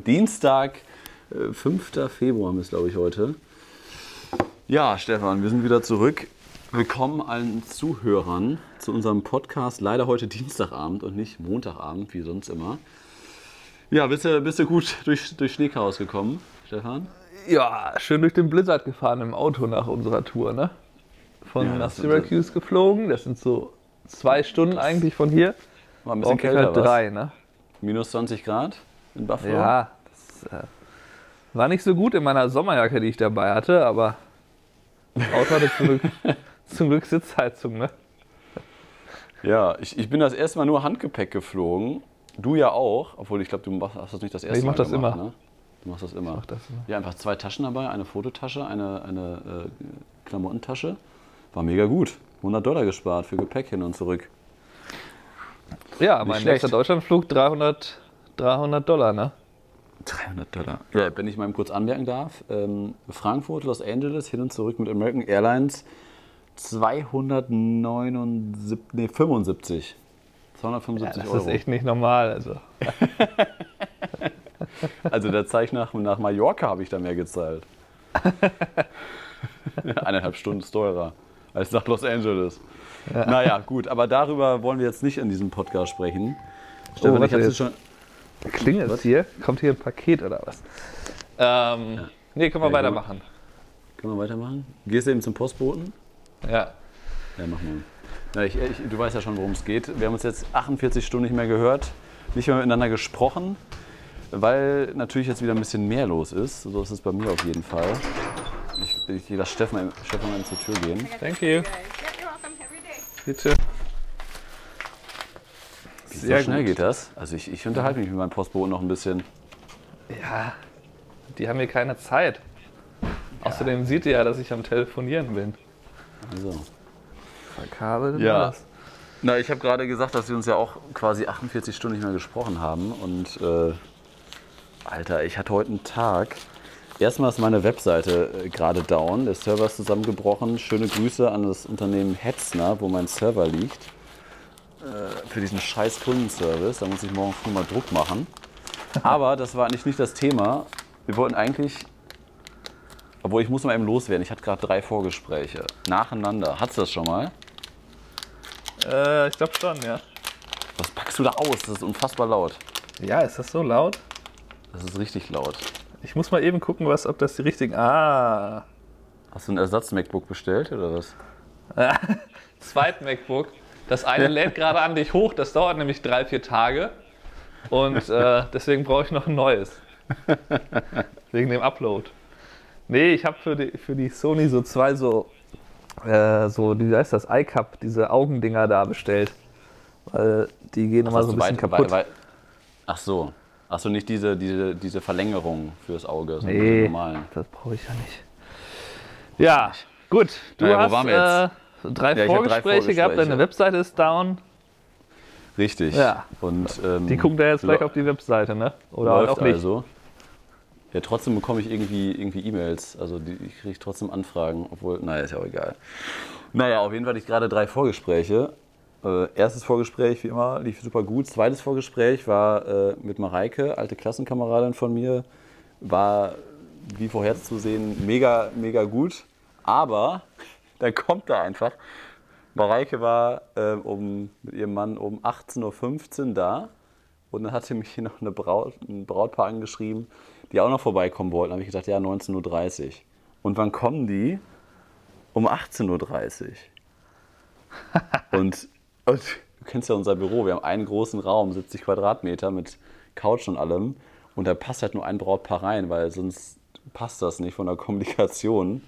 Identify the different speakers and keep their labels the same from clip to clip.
Speaker 1: Dienstag, äh, 5. Februar ist, glaube ich, heute. Ja, Stefan, wir sind wieder zurück. Willkommen allen Zuhörern zu unserem Podcast. Leider heute Dienstagabend und nicht Montagabend, wie sonst immer. Ja, bist du, bist du gut durch, durch Schneechaos gekommen, Stefan?
Speaker 2: Ja, schön durch den Blizzard gefahren im Auto nach unserer Tour, ne? Von
Speaker 1: Ja,
Speaker 2: nach
Speaker 1: das
Speaker 2: Syracuse geflogen. Das sind so zwei Stunden eigentlich von hier.
Speaker 1: War ein bisschen kälter, was?
Speaker 2: drei, ne?
Speaker 1: Minus 20 Grad in Buffalo?
Speaker 2: Ja, das äh, war nicht so gut in meiner Sommerjacke, die ich dabei hatte, aber das Auto hatte zum Glück, zum Glück Sitzheizung, ne?
Speaker 1: Ja, ich, ich bin das erste Mal nur Handgepäck geflogen. Du ja auch, obwohl ich glaube, du machst, hast das nicht das erste
Speaker 2: Ich mach
Speaker 1: Mal
Speaker 2: das
Speaker 1: gemacht,
Speaker 2: immer.
Speaker 1: Ne? Du machst das immer.
Speaker 2: mach das immer.
Speaker 1: Ja, einfach zwei Taschen dabei, eine Fototasche, eine, eine äh, Klamottentasche. War mega gut. 100 Dollar gespart für Gepäck hin und zurück.
Speaker 2: Ja, mein nächster Deutschlandflug 300, 300 Dollar, ne?
Speaker 1: 300 Dollar. Ja, wenn ich mal kurz anmerken darf, ähm, Frankfurt, Los Angeles, hin und zurück mit American Airlines 279, nee, 75. 275
Speaker 2: Das
Speaker 1: Euro.
Speaker 2: ist echt nicht normal, also.
Speaker 1: Also da zahle ich nach, nach Mallorca habe ich da mehr gezahlt. Eineinhalb Stunden teurer als nach Los Angeles. Naja, gut, aber darüber wollen wir jetzt nicht in diesem Podcast sprechen. Stefan, ich habe
Speaker 2: jetzt.
Speaker 1: schon.
Speaker 2: Klingelt es hier? Kommt hier ein Paket oder was? Ähm, nee, können wir
Speaker 1: Ja,
Speaker 2: weitermachen.
Speaker 1: Können wir weitermachen? Gehst du eben zum Postboten?
Speaker 2: Ja.
Speaker 1: Ja, mach mal. Na, ich, ich, du weißt ja schon, worum es geht. Wir haben uns jetzt 48 Stunden nicht mehr gehört, nicht mehr miteinander gesprochen, weil natürlich jetzt wieder ein bisschen mehr los ist. So ist es bei mir auf jeden Fall. Ich, ich lasse Stefan, Stefan mal zur Tür gehen.
Speaker 2: Thank you.
Speaker 3: Yeah,
Speaker 2: Bitte.
Speaker 1: So
Speaker 2: Sehr
Speaker 1: schnell
Speaker 2: gut.
Speaker 1: geht das. Also ich, ich unterhalte mich mit meinem Postboten noch ein bisschen.
Speaker 2: Ja, die haben hier keine Zeit. Außerdem sieht ihr ja, dass ich am Telefonieren bin.
Speaker 1: Also.
Speaker 2: Verkabelt
Speaker 1: Ja.
Speaker 2: alles.
Speaker 1: Na, ich habe gerade gesagt, dass wir uns ja auch quasi 48 Stunden nicht mehr gesprochen haben. Und äh, Alter, ich hatte heute einen Tag. Erstmal ist meine Webseite äh, gerade down. Der Server ist zusammengebrochen. Schöne Grüße an das Unternehmen Hetzner, wo mein Server liegt. Äh, für diesen scheiß Kundenservice. Da muss ich morgen früh mal Druck machen. Aber das war eigentlich nicht das Thema. Wir wollten eigentlich. Obwohl, ich muss mal eben loswerden. Ich hatte gerade drei Vorgespräche. Nacheinander. Hattest du das schon mal?
Speaker 2: Äh, ich glaube schon, ja.
Speaker 1: Was packst du da aus? Das ist unfassbar laut.
Speaker 2: Ja, ist das so laut?
Speaker 1: Das ist richtig laut.
Speaker 2: Ich muss mal eben gucken, was, ob das die richtigen. Ah.
Speaker 1: Hast du ein Ersatz-MacBook bestellt oder was?
Speaker 2: Zweit MacBook. Das eine lädt gerade an dich hoch, das dauert nämlich drei, vier Tage. Und äh, deswegen brauche ich noch ein neues. Wegen dem Upload. Nee, ich habe für die, für die Sony so zwei so, äh, so, wie heißt das, iCup, diese Augendinger da bestellt. Weil die gehen immer
Speaker 1: Hast
Speaker 2: so ein bisschen
Speaker 1: weit-
Speaker 2: kaputt.
Speaker 1: weit- weit- Ach so. Ach so, nicht diese, diese, diese Verlängerung fürs Auge, sondern die
Speaker 2: Nee,
Speaker 1: normalen.
Speaker 2: das brauche ich ja nicht. Ja, gut. Du
Speaker 1: Naja, wo
Speaker 2: hast
Speaker 1: waren wir jetzt?
Speaker 2: Äh, drei,
Speaker 1: Ja, hab drei
Speaker 2: Vorgespräche gehabt,
Speaker 1: Vorgespräche.
Speaker 2: deine Webseite ist down.
Speaker 1: Richtig.
Speaker 2: Ja.
Speaker 1: Und, ähm,
Speaker 2: Die gucken da jetzt gleich auf die Webseite, ne? Oder
Speaker 1: läuft
Speaker 2: auch nicht.
Speaker 1: also. Ja, trotzdem bekomme ich irgendwie irgendwie E-Mails. Also die, ich kriege trotzdem Anfragen, obwohl, naja, ist ja auch egal. Naja, auf jeden Fall hatte ich gerade drei Vorgespräche. Äh, erstes Vorgespräch, wie immer, lief super gut. Zweites Vorgespräch war äh, mit Mareike, alte Klassenkameradin von mir. War, wie vorherzusehen, mega, mega gut. Aber dann kommt da einfach. Mareike war äh, um, mit ihrem Mann um 18.15 Uhr da. Und dann hatte mich hier noch eine Braut, ein Brautpaar angeschrieben, die auch noch vorbeikommen wollten. Da habe ich gedacht, ja, 19.30 Uhr. Und wann kommen die? Um 18.30 Uhr. und, und du kennst ja unser Büro. Wir haben einen großen Raum, 70 Quadratmeter mit Couch und allem. Und da passt halt nur ein Brautpaar rein, weil sonst passt das nicht von der Kommunikation.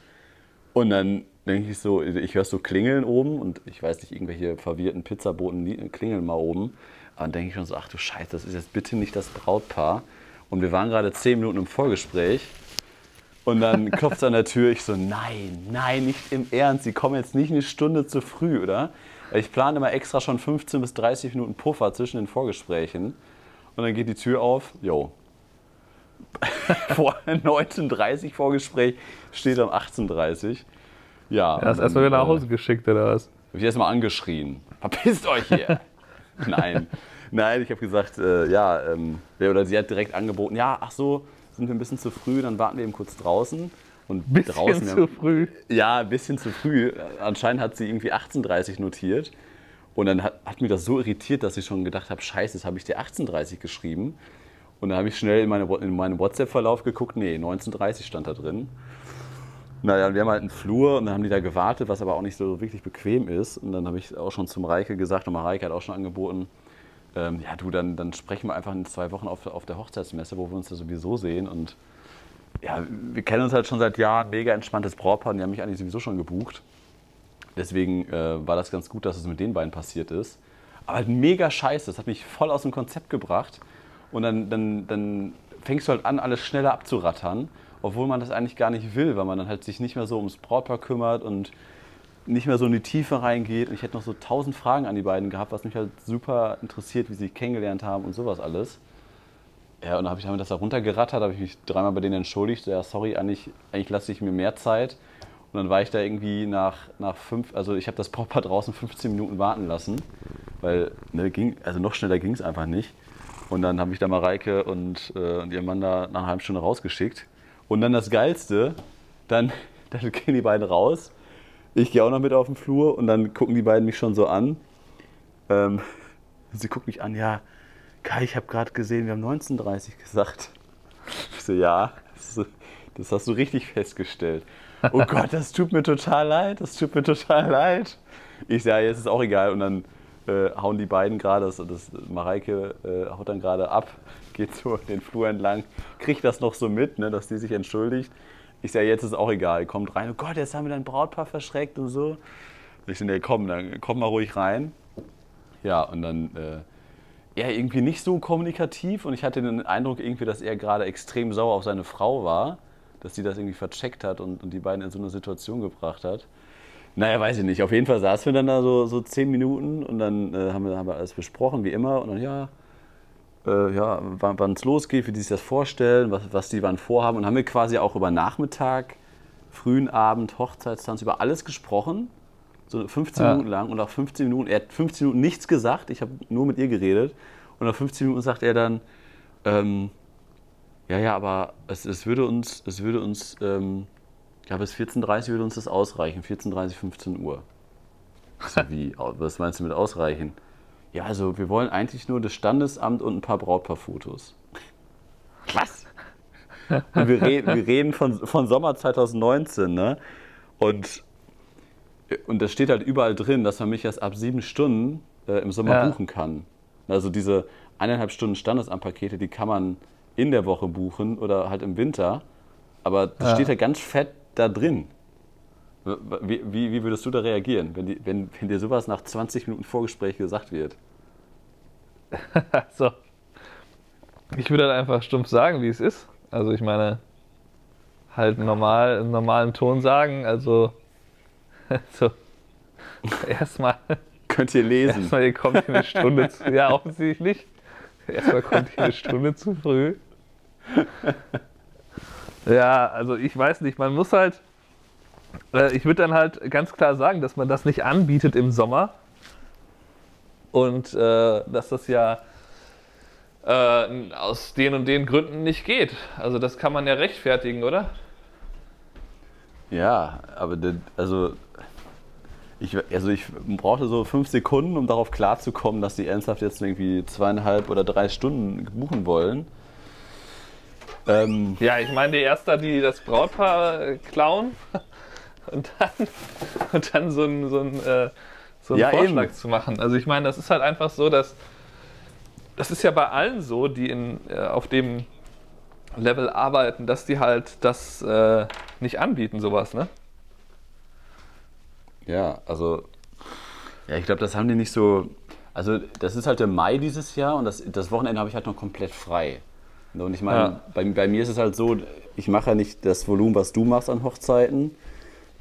Speaker 1: Und dann denke ich so, ich höre so klingeln oben und ich weiß nicht, irgendwelche verwirrten Pizzaboten klingeln mal oben. Und dann denke ich schon so, ach du Scheiße, das ist jetzt bitte nicht das Brautpaar. Und wir waren gerade zehn Minuten im Vorgespräch. Und dann klopft es an der Tür. Ich so, nein, nein, nicht im Ernst. Sie kommen jetzt nicht eine Stunde zu früh, oder? Weil ich plane immer extra schon 15 bis 30 Minuten Puffer zwischen den Vorgesprächen. Und dann geht die Tür auf. Jo. Vor 19.30 Vorgespräch steht um 18.30 Ja.
Speaker 2: Er ist erstmal wieder nach Hause geschickt, oder was?
Speaker 1: Habe ich erstmal angeschrien. Verpisst euch hier! Nein. Nein, ich habe gesagt, äh, ja, ähm, oder sie hat direkt angeboten, ja, ach so, sind wir ein bisschen zu früh, dann warten wir eben kurz draußen. Und
Speaker 2: Bisschen
Speaker 1: draußen,
Speaker 2: zu früh.
Speaker 1: Ja, ein bisschen zu früh. Anscheinend hat sie irgendwie 18.30 notiert. Und dann hat, hat mich das so irritiert, dass ich schon gedacht habe, scheiße, jetzt habe ich dir 18.30 geschrieben. Und dann habe ich schnell in, meine, in meinen WhatsApp-Verlauf geguckt, nee, 19.30 stand da drin. Naja, wir haben halt einen Flur und dann haben die da gewartet, was aber auch nicht so wirklich bequem ist. Und dann habe ich auch schon zum Reike gesagt, und Mareike hat auch schon angeboten, ähm, ja du, dann, dann sprechen wir einfach in zwei Wochen auf, auf der Hochzeitsmesse, wo wir uns da sowieso sehen. Und ja, wir kennen uns halt schon seit Jahren, mega entspanntes Brautpaar und die haben mich eigentlich sowieso schon gebucht. Deswegen äh, war das ganz gut, dass es mit den beiden passiert ist. Aber halt mega scheiße, das hat mich voll aus dem Konzept gebracht. Und dann, dann, dann fängst du halt an, alles schneller abzurattern, obwohl man das eigentlich gar nicht will, weil man dann halt sich nicht mehr so ums Brautpaar kümmert und nicht mehr so in die Tiefe reingeht. Und ich hätte noch so tausend Fragen an die beiden gehabt, was mich halt super interessiert, wie sie sich kennengelernt haben und sowas alles. Ja, und dann habe ich damit das da runtergerattert, habe ich mich dreimal bei denen entschuldigt. Ja, sorry, eigentlich, eigentlich lasse ich mir mehr Zeit. Und dann war ich da irgendwie nach, nach fünf, also ich habe das Brautpaar draußen 15 Minuten warten lassen, weil ne, ging, also noch schneller ging es einfach nicht. Und dann habe ich da Mareike und, äh, und ihr Mann da nach einer halben Stunde rausgeschickt. Und dann das Geilste, dann, dann gehen die beiden raus. Ich gehe auch noch mit auf den Flur und dann gucken die beiden mich schon so an. Ähm, sie gucken mich an, ja, Kai, ich habe gerade gesehen, wir haben 1930 gesagt. Ich so, ja, das, das hast du richtig festgestellt. Oh Gott, das tut mir total leid, das tut mir total leid. Ich sage, ja, jetzt ist auch egal. Und dann äh, hauen die beiden gerade, das, das, Mareike äh, haut dann gerade ab, geht so den Flur entlang, kriegt das noch so mit, ne, dass die sich entschuldigt. Ich sage, jetzt ist auch egal, kommt rein, oh Gott, jetzt haben wir dein Brautpaar verschreckt und so. Ich sage, nee, komm, dann komm mal ruhig rein. Ja, und dann äh, er irgendwie nicht so kommunikativ und ich hatte den Eindruck irgendwie, dass er gerade extrem sauer auf seine Frau war, dass sie das irgendwie vercheckt hat und, und die beiden in so eine Situation gebracht hat. Naja, weiß ich nicht. Auf jeden Fall saßen wir dann da so, so zehn Minuten und dann äh, haben, wir, haben wir alles besprochen, wie immer. Und dann, ja, äh, ja wann es losgeht, wie die sich das vorstellen, was, was die wann vorhaben. Und haben wir quasi auch über Nachmittag, frühen Abend, Hochzeitstanz, über alles gesprochen. So 15 ja. Minuten lang. Und nach 15 Minuten, er hat 15 Minuten nichts gesagt. Ich habe nur mit ihr geredet. Und nach 15 Minuten sagt er dann, ähm, ja, ja, aber es, es würde uns, es würde uns ähm, ja, bis 14.30 Uhr würde uns das ausreichen. 14.30 15 Uhr. So wie, was meinst du mit ausreichen? Ja, also wir wollen eigentlich nur das Standesamt und ein paar Brautpaarfotos. Was? Und wir reden, wir reden von, von Sommer 2019, ne? Und, und das steht halt überall drin, dass man mich erst ab sieben Stunden äh, im Sommer ja. buchen kann. Also diese eineinhalb Stunden Standesamtpakete, die kann man in der Woche buchen oder halt im Winter. Aber das ja. steht ja ganz fett da drin. Wie, wie, wie, würdest du da reagieren, wenn, die, wenn, wenn dir sowas nach 20 Minuten Vorgespräch gesagt wird?
Speaker 2: so. Ich würde dann einfach stumpf sagen, wie es ist. Also ich meine, halt normal, im normalen Ton sagen. Also so. Erstmal.
Speaker 1: Könnt ihr lesen.
Speaker 2: Erstmal, ihr kommt hier eine Stunde zu. Ja, offensichtlich. Erstmal kommt ihr eine Stunde zu früh. Ja, also ich weiß nicht, man muss halt, äh, ich würde dann halt ganz klar sagen, dass man das nicht anbietet im Sommer und äh, dass das ja äh, aus den und den Gründen nicht geht. Also das kann man ja rechtfertigen, oder?
Speaker 1: Ja, aber das, also ich, also ich brauchte so fünf Sekunden, um darauf klarzukommen, dass die ernsthaft jetzt irgendwie zweieinhalb oder drei Stunden buchen wollen.
Speaker 2: Ähm, ja, ich meine, die Erste, die das Brautpaar äh, klauen und dann, und dann so einen so äh, so ja, Vorschlag eben. zu machen. Also ich meine, das ist halt einfach so, dass das ist ja bei allen so, die in, äh, auf dem Level arbeiten, dass die halt das äh, nicht anbieten, sowas, ne?
Speaker 1: Ja, also ja, ich glaube, das haben die nicht so. Also das ist halt der Mai dieses Jahr und das, das Wochenende habe ich halt noch komplett frei. Und ich meine, ja. bei, bei, mir ist es halt so, ich mache ja nicht das Volumen, was du machst an Hochzeiten.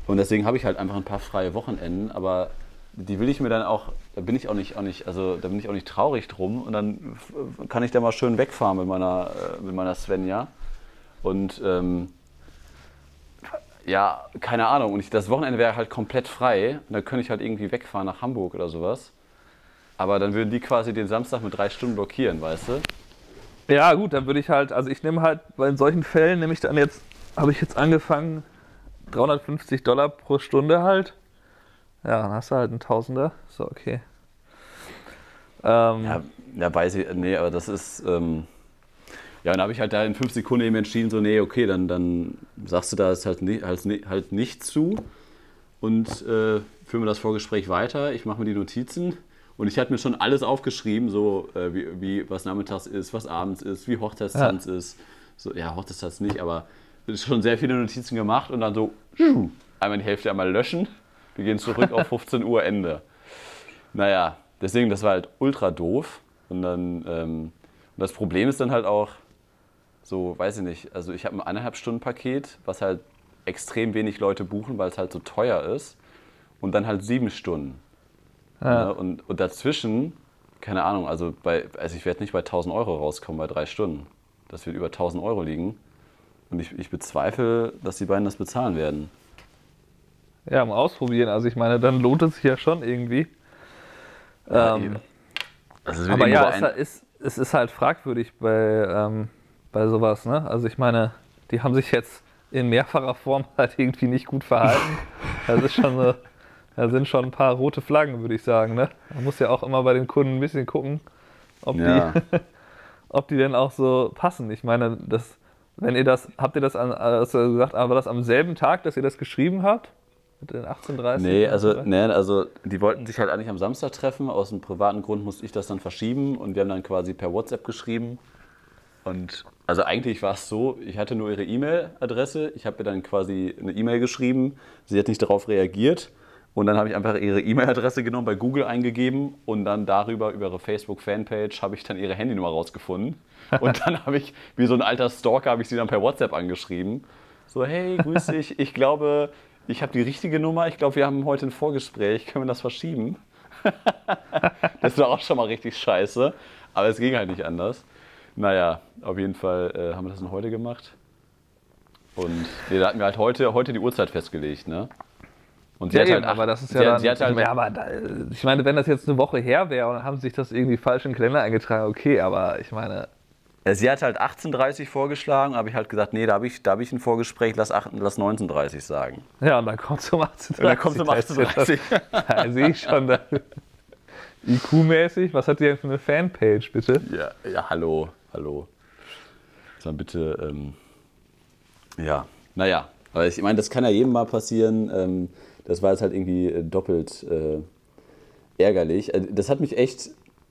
Speaker 1: Und deswegen habe ich halt einfach ein paar freie Wochenenden, aber die will ich mir dann auch, da bin ich auch nicht, auch nicht, also da bin ich auch nicht traurig drum. Und dann kann ich da mal schön wegfahren mit meiner, äh, mit meiner Svenja. Und ähm, ja, keine Ahnung. Und ich, das Wochenende wäre halt komplett frei. Und da könnte ich halt irgendwie wegfahren nach Hamburg oder sowas. Aber dann würden die quasi den Samstag mit drei Stunden blockieren, weißt du?
Speaker 2: Ja, gut, dann würde ich halt, also ich nehme halt, weil in solchen Fällen nehme ich dann jetzt, habe ich jetzt angefangen, 350 Dollar pro Stunde halt. Ja, dann hast du halt einen Tausender. So, okay.
Speaker 1: Ähm, ja, ja, weiß ich, nee, aber das ist, ähm, ja, dann habe ich halt da in fünf Sekunden eben entschieden, so, nee, okay, dann, dann sagst du da halt, halt, halt nicht zu und äh, führen wir das Vorgespräch weiter. Ich mache mir die Notizen und ich hatte mir schon alles aufgeschrieben, so äh, wie, wie, was nachmittags ist, was abends ist, wie Hochzeitstanz ja. ist. So, ja, Hochzeitstanz nicht, aber schon sehr viele Notizen gemacht und dann so einmal die Hälfte einmal löschen. Wir gehen zurück auf 15 Uhr Ende. Naja, deswegen, das war halt ultra doof. Und dann, ähm, und das Problem ist dann halt auch, so, weiß ich nicht, also ich habe ein eineinhalb Stunden Paket, was halt extrem wenig Leute buchen, weil es halt so teuer ist. Und dann halt sieben Stunden. Ja. Ne? Und, und dazwischen, keine Ahnung, also, bei, also ich werde nicht bei 1000 Euro rauskommen bei drei Stunden. Das wird über 1000 Euro liegen. Und ich, ich bezweifle, dass die beiden das bezahlen werden.
Speaker 2: Ja, mal ausprobieren. Also ich meine, dann lohnt es sich ja schon irgendwie. Ja, ähm, also aber ja, es ist, es ist halt fragwürdig bei, ähm, bei sowas. Ne? Also ich meine, die haben sich jetzt in mehrfacher Form halt irgendwie nicht gut verhalten. das ist schon so, da sind schon ein paar rote Flaggen, würde ich sagen. Ne? Man muss ja auch immer bei den Kunden ein bisschen gucken, ob, ja. die, ob die denn auch so passen. Ich meine, das, wenn ihr das, habt ihr das an, also gesagt, war das am selben Tag, dass ihr das geschrieben habt? Mit den 18.30?
Speaker 1: Nee, also, nee, also die wollten sich halt eigentlich am Samstag treffen. Aus einem privaten Grund musste ich das dann verschieben und wir haben dann quasi per WhatsApp geschrieben. Und also eigentlich war es so, ich hatte nur ihre E-Mail-Adresse. Ich habe ihr dann quasi eine E-Mail geschrieben. Sie hat nicht darauf reagiert. Und dann habe ich einfach ihre E-Mail-Adresse genommen, bei Google eingegeben und dann darüber, über ihre Facebook-Fanpage, habe ich dann ihre Handynummer rausgefunden. Und dann habe ich, wie so ein alter Stalker, habe ich sie dann per WhatsApp angeschrieben. So, hey, grüß dich, ich glaube, ich habe die richtige Nummer. Ich glaube, wir haben heute ein Vorgespräch. Können wir das verschieben? das war auch schon mal richtig scheiße. Aber es ging halt nicht anders. Naja, auf jeden Fall äh, haben wir das dann heute gemacht. Und nee, da hatten wir halt heute, heute die Uhrzeit festgelegt, ne?
Speaker 2: Und sie ja, hat eben, halt, aber das ist ja, dann, halt, ja, aber da, ich meine, wenn das jetzt eine Woche her wäre und haben sich das irgendwie falsch in den Kalender eingetragen, okay, aber ich meine,
Speaker 1: Sie hat halt 18.30 vorgeschlagen, habe ich halt gesagt, nee, da habe ich, hab ich ein Vorgespräch, lass, 8, lass 19.30 sagen.
Speaker 2: Ja, und dann kommt es um 18.30
Speaker 1: Und dann kommt es um 18.30
Speaker 2: Da sehe ich schon. IQ-mäßig, was hat die denn für eine Fanpage, bitte?
Speaker 1: Ja, ja hallo, hallo. Sag bitte, ähm, ja, naja, aber ich meine, das kann ja jedem mal passieren. Ähm, das war jetzt halt irgendwie äh, doppelt äh, ärgerlich. Also, das hat mich echt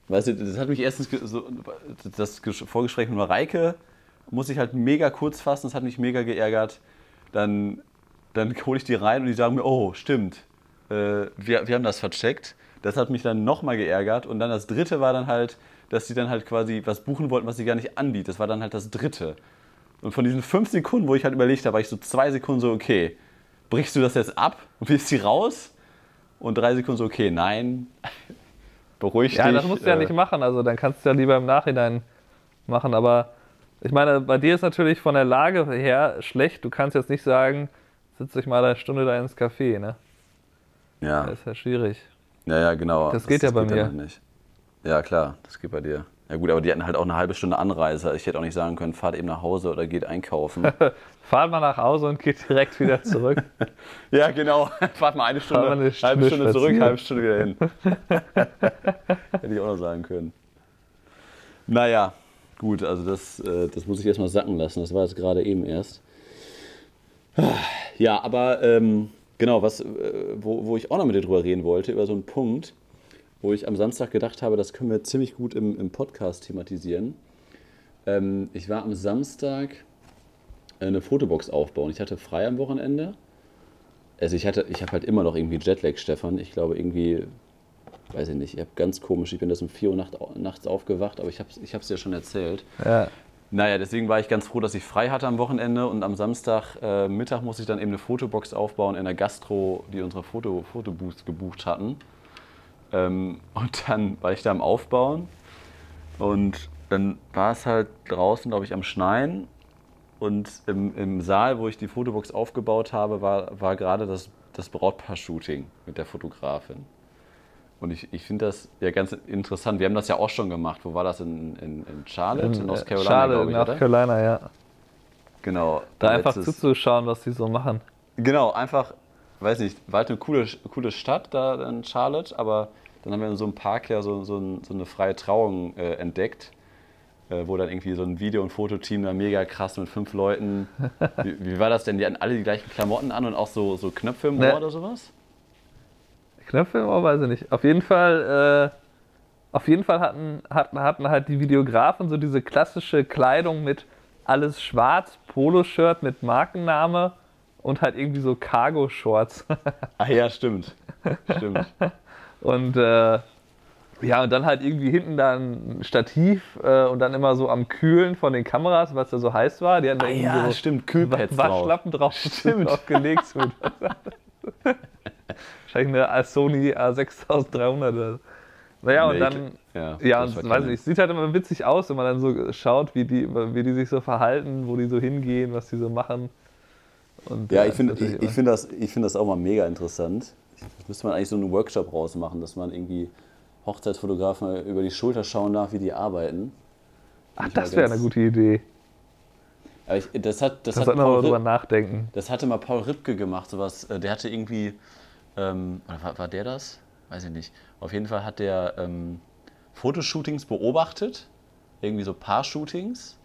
Speaker 1: Weißt du, das hat mich erstens, so, das Vorgespräch mit Mareike muss ich halt mega kurz fassen, das hat mich mega geärgert. Dann, dann hole ich die rein und die sagen mir, oh, stimmt, äh, wir, wir haben das vercheckt. Das hat mich dann nochmal geärgert. Und dann das dritte war dann halt, dass sie dann halt quasi was buchen wollten, was sie gar nicht anbietet. Das war dann halt das dritte. Und von diesen fünf Sekunden, wo ich halt überlegt habe, war ich so zwei Sekunden so, okay, brichst du das jetzt ab und willst sie raus? Und drei Sekunden so, okay, nein, beruhig
Speaker 2: ja,
Speaker 1: dich.
Speaker 2: Ja, das musst du ja nicht machen. Also dann kannst du ja lieber im Nachhinein machen. Aber ich meine, bei dir ist natürlich von der Lage her schlecht. Du kannst jetzt nicht sagen, sitze ich mal eine Stunde da ins Café, ne?
Speaker 1: Ja.
Speaker 2: Das ist ja schwierig.
Speaker 1: Ja, ja, genau.
Speaker 2: Das, das geht das ja bei geht mir.
Speaker 1: Nicht. Ja, klar, das geht bei dir. Ja gut, aber die hatten halt auch eine halbe Stunde Anreise. Ich hätte auch nicht sagen können, fahrt eben nach Hause oder geht einkaufen.
Speaker 2: fahrt mal nach Hause und geht direkt wieder zurück.
Speaker 1: ja, genau. Fahrt mal eine Stunde, eine halbe Stunde, Stunde zurück, halbe Stunde wieder hin. hätte ich auch noch sagen können. Naja, gut, also das, äh, das muss ich erstmal sacken lassen. Das war jetzt gerade eben erst. Ja, aber ähm, genau, was, äh, wo, wo ich auch noch mit dir drüber reden wollte, über so einen Punkt wo ich am Samstag gedacht habe, das können wir ziemlich gut im, im Podcast thematisieren. Ähm, ich war am Samstag eine Fotobox aufbauen. Ich hatte frei am Wochenende. Also ich hatte, ich habe halt immer noch irgendwie Jetlag, Stefan. Ich glaube irgendwie, weiß ich nicht, ich habe ganz komisch, ich bin das um 4 Uhr Nacht, nachts aufgewacht, aber ich habe es dir schon erzählt. Ja. Naja, deswegen war ich ganz froh, dass ich frei hatte am Wochenende und am Samstag äh, Mittag musste ich dann eben eine Fotobox aufbauen in der Gastro, die unsere Foto, Fotoboost gebucht hatten. Ähm, und dann war ich da am Aufbauen und dann war es halt draußen, glaube ich, am Schneien. Und im, im, Saal, wo ich die Fotobox aufgebaut habe, war, war gerade das, das Brautpaar-Shooting mit der Fotografin. Und ich, ich finde das ja ganz interessant. Wir haben das ja auch schon gemacht. Wo war das? In, in, in Charlotte, in,
Speaker 2: In,
Speaker 1: North
Speaker 2: äh,
Speaker 1: Carolina,
Speaker 2: Charlotte,
Speaker 1: ich,
Speaker 2: North
Speaker 1: oder?
Speaker 2: Carolina, ja.
Speaker 1: Genau.
Speaker 2: Da einfach zuzuschauen, was die so machen.
Speaker 1: Genau, einfach, weiß nicht, war halt eine coole, coole Stadt da in Charlotte, aber dann haben wir in so einem Park ja so, so, so eine freie Trauung äh, entdeckt, äh, wo dann irgendwie so ein Video- und Fototeam da mega krass mit fünf Leuten. Wie, wie war das denn? Die hatten alle die gleichen Klamotten an und auch so, so Knöpfe im Ohr
Speaker 2: Ne.
Speaker 1: oder sowas?
Speaker 2: Knöpfe im Ohr, weiß ich nicht. Auf jeden Fall, äh, auf jeden Fall hatten, hatten, hatten halt die Videografen so diese klassische Kleidung mit alles schwarz, Poloshirt mit Markenname und halt irgendwie so Cargo-Shorts.
Speaker 1: Ah ja, stimmt. Stimmt.
Speaker 2: Und äh, ja, und dann halt irgendwie hinten da ein Stativ äh, und dann immer so am Kühlen von den Kameras, weil es ja so heiß war. Die hatten da
Speaker 1: Ah
Speaker 2: irgendwie
Speaker 1: ja,
Speaker 2: so
Speaker 1: stimmt, Kühlpads drauf.
Speaker 2: Waschlappen drauf,
Speaker 1: Stimmt.
Speaker 2: drauf gelegt. Wahrscheinlich eine Sony A6300. oder so. Naja, und
Speaker 1: Nee,
Speaker 2: dann,
Speaker 1: ja,
Speaker 2: ja, und weiß nicht, sieht halt immer witzig aus, wenn man dann so schaut, wie die, wie die sich so verhalten, wo die so hingehen, was die so machen. Und,
Speaker 1: Ja, ich finde ich, ich find das, ich find das auch mal mega interessant. Müsste man eigentlich so einen Workshop rausmachen, dass man irgendwie Hochzeitsfotografen über die Schulter schauen darf, wie die arbeiten.
Speaker 2: Ach,
Speaker 1: ich
Speaker 2: das wäre eine gute Idee.
Speaker 1: Aber ich, das, hat, das,
Speaker 2: Das
Speaker 1: hat Paul
Speaker 2: drüber nachdenken.
Speaker 1: das hatte mal Paul Ripke gemacht, sowas. äh, Der hatte irgendwie, ähm, oder war, war der das? Weiß ich nicht. Auf jeden Fall hat der ähm, Fotoshootings beobachtet, irgendwie so Paar-Shootings